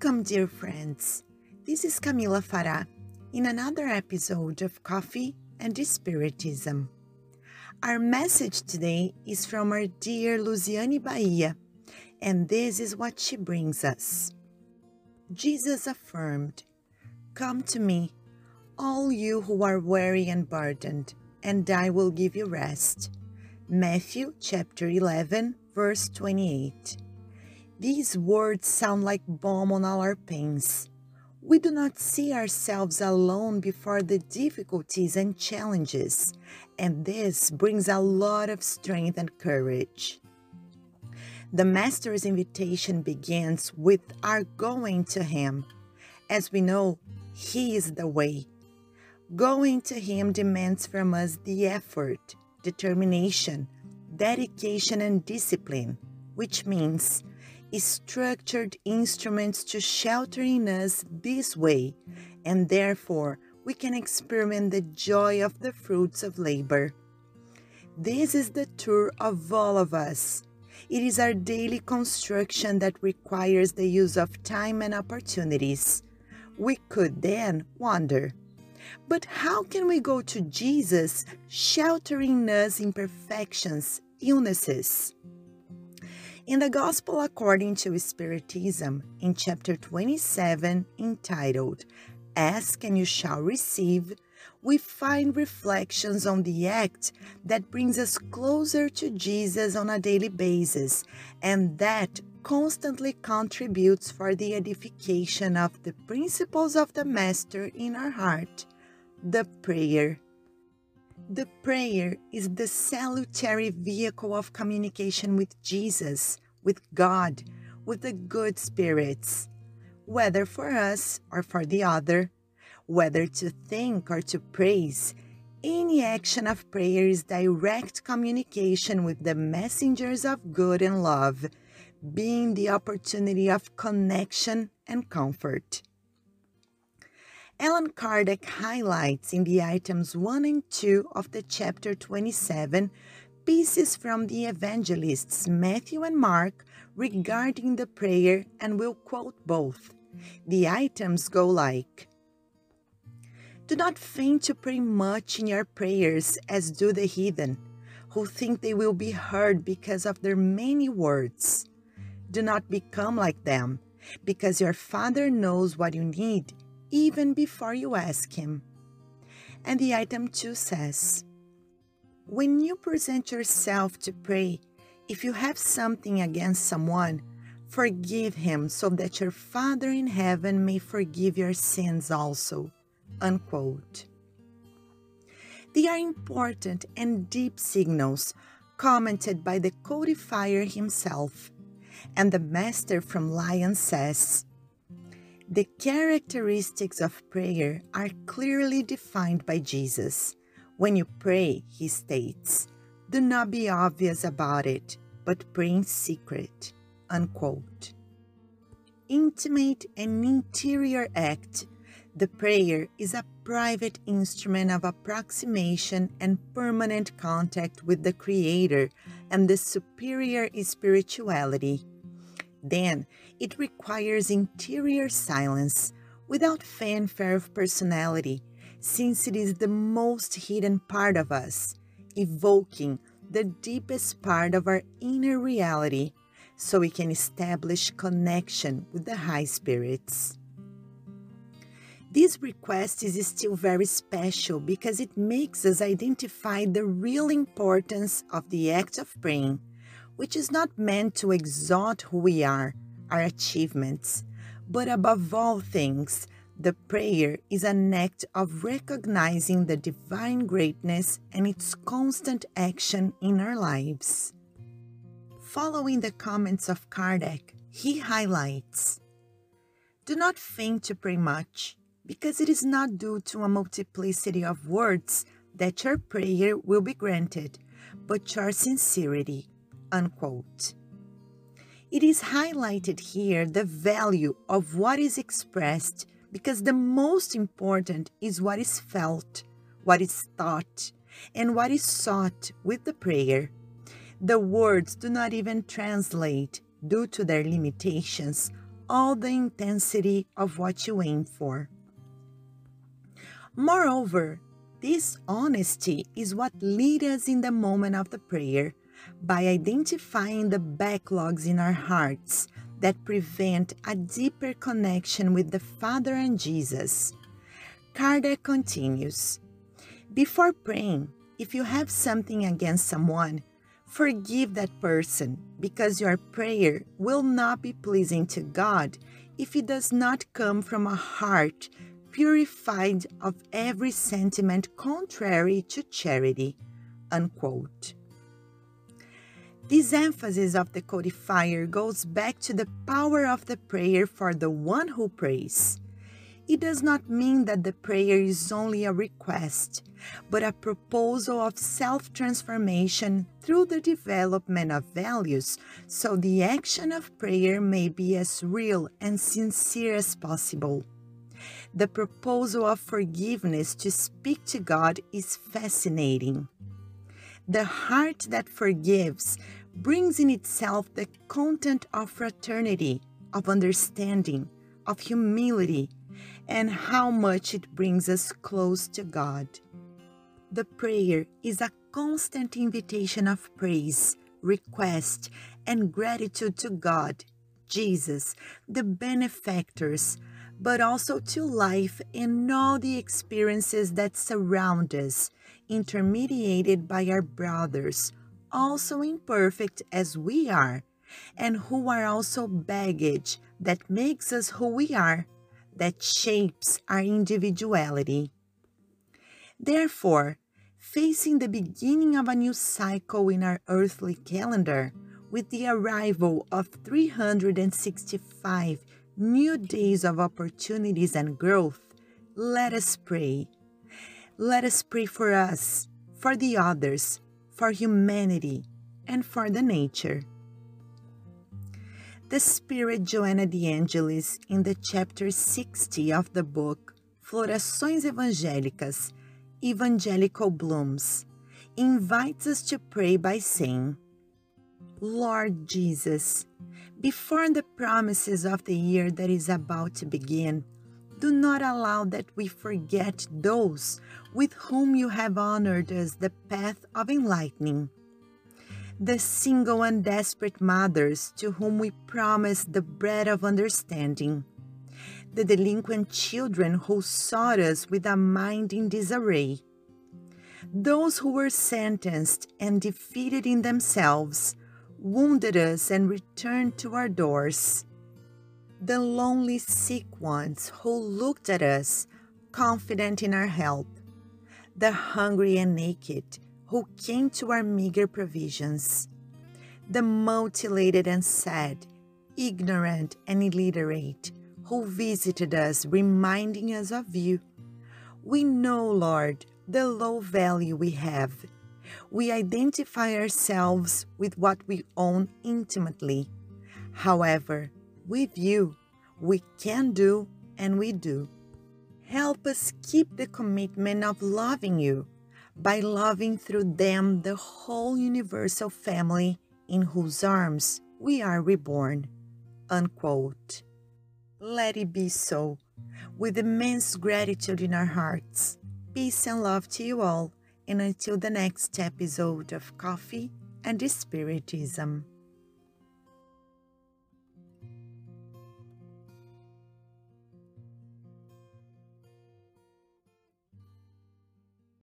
Welcome, dear friends. This is Camila Farah in another episode of Coffee and Spiritism. Our message today is from our dear Luciane Bahia, and this is what she brings us. Jesus affirmed, Come to me, all you who are weary and burdened, and I will give you rest. Matthew chapter 11, verse 28. These words sound like balm on all our pains. We do not see ourselves alone before the difficulties and challenges, and this brings a lot of strength and courage. The Master's invitation begins with our going to Him. As we know, He is the way. Going to Him demands from us the effort, determination, dedication, and discipline, which means structured instruments to shelter in us this way, and therefore we can experiment the joy of the fruits of labor. This is the tour of all of us. It is our daily construction that requires the use of time and opportunities. We could then wonder, but how can we go to Jesus sheltering us imperfections, illnesses? In the Gospel according to Spiritism, in chapter 27, entitled Ask and You Shall Receive, we find reflections on the act that brings us closer to Jesus on a daily basis and that constantly contributes for the edification of the principles of the Master in our heart the prayer. The prayer is the salutary vehicle of communication with Jesus, with God, with the good spirits, whether for us or for the other, whether to think or to praise. Any action of prayer is direct communication with the messengers of good and love, being the opportunity of connection and comfort. Allan Kardec highlights in the items 1 and 2 of the chapter 27 pieces from the evangelists Matthew and Mark regarding the prayer and will quote both. The items go like Do not faint to pray much in your prayers as do the heathen, who think they will be heard because of their many words. Do not become like them, because your Father knows what you need even before you ask Him. And the item 2 says, When you present yourself to pray, if you have something against someone, forgive him so that your Father in heaven may forgive your sins also. Unquote. They are important and deep signals commented by the codifier himself. And the master from Lyon says, the characteristics of prayer are clearly defined by Jesus. When you pray, he states, do not be obvious about it, but pray in secret. Unquote. Intimate and interior act. The prayer is a private instrument of approximation and permanent contact with the Creator and the superior spirituality. Then it requires interior silence without fanfare of personality, since it is the most hidden part of us, evoking the deepest part of our inner reality so we can establish connection with the high spirits. This request is still very special because it makes us identify the real importance of the act of praying which is not meant to exalt who we are, our achievements, but above all things, the prayer is an act of recognizing the divine greatness and its constant action in our lives. Following the comments of Kardec, he highlights Do not feign to pray much, because it is not due to a multiplicity of words that your prayer will be granted, but your sincerity Unquote. It is highlighted here the value of what is expressed because the most important is what is felt, what is thought, and what is sought with the prayer. The words do not even translate due to their limitations, all the intensity of what you aim for. Moreover, this honesty is what leads us in the moment of the prayer by identifying the backlogs in our hearts that prevent a deeper connection with the Father and Jesus. Kardec continues Before praying, if you have something against someone, forgive that person because your prayer will not be pleasing to God if it does not come from a heart purified of every sentiment contrary to charity. Unquote. This emphasis of the codifier goes back to the power of the prayer for the one who prays. It does not mean that the prayer is only a request, but a proposal of self transformation through the development of values so the action of prayer may be as real and sincere as possible. The proposal of forgiveness to speak to God is fascinating. The heart that forgives brings in itself the content of fraternity, of understanding, of humility, and how much it brings us close to God. The prayer is a constant invitation of praise, request, and gratitude to God, Jesus, the benefactors, but also to life and all the experiences that surround us, intermediated by our brothers, also imperfect as we are, and who are also baggage that makes us who we are, that shapes our individuality. Therefore, facing the beginning of a new cycle in our earthly calendar, with the arrival of 365 new days of opportunities and growth, let us pray. Let us pray for us, for the others, for humanity, and for the nature. The Spirit Joanna de Angelis, in the chapter 60 of the book Florações Evangélicas, Evangelical Blooms, invites us to pray by saying, Lord Jesus, before the promises of the year that is about to begin, do not allow that we forget those with whom you have honored us the path of enlightening. The single and desperate mothers to whom we promised the bread of understanding. The delinquent children who sought us with a mind in disarray. Those who were sentenced and defeated in themselves, wounded us and returned to our doors the lonely sick ones who looked at us, confident in our help, the hungry and naked who came to our meager provisions, the mutilated and sad, ignorant and illiterate who visited us, reminding us of you. We know, Lord, the low value we have. We identify ourselves with what we own intimately. However, with you, we can do and we do. Help us keep the commitment of loving you by loving through them the whole universal family in whose arms we are reborn. Unquote. Let it be so, with immense gratitude in our hearts. Peace and love to you all, and until the next episode of Coffee and Spiritism.